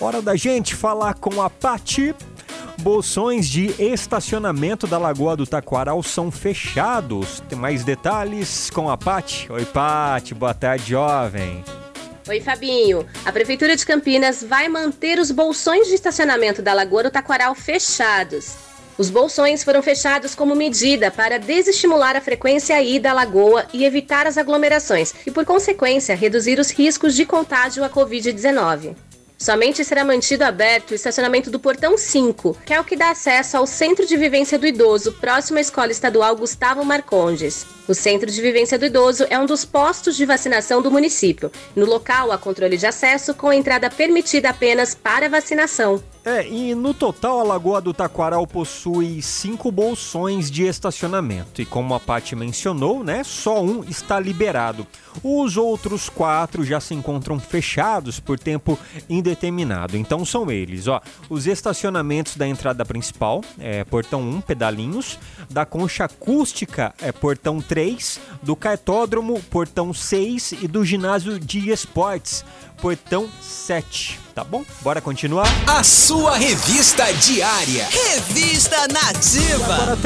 Hora da gente falar com a Pati. Bolsões de estacionamento da Lagoa do Taquaral são fechados. Tem mais detalhes com a Pati. Oi, Pati. Boa tarde, jovem. Oi, Fabinho. A Prefeitura de Campinas vai manter os bolsões de estacionamento da Lagoa do Taquaral fechados. Os bolsões foram fechados como medida para desestimular a frequência aí da lagoa e evitar as aglomerações e, por consequência, reduzir os riscos de contágio à Covid-19. Somente será mantido aberto o estacionamento do Portão 5, que é o que dá acesso ao Centro de Vivência do Idoso, próximo à Escola Estadual Gustavo Marcondes. O Centro de Vivência do Idoso é um dos postos de vacinação do município. No local há controle de acesso com entrada permitida apenas para vacinação. É, e no total a Lagoa do Taquaral possui cinco bolsões de estacionamento. E como a Paty mencionou, né, só um está liberado. Os outros quatro já se encontram fechados por tempo indeterminado. Então são eles, ó, os estacionamentos da entrada principal, é, portão 1, pedalinhos, da concha acústica, é portão 3, do cartódromo, portão 6 e do ginásio de esportes, portão 7. Tá bom? Bora continuar? A sua revista diária. Revista Nativa.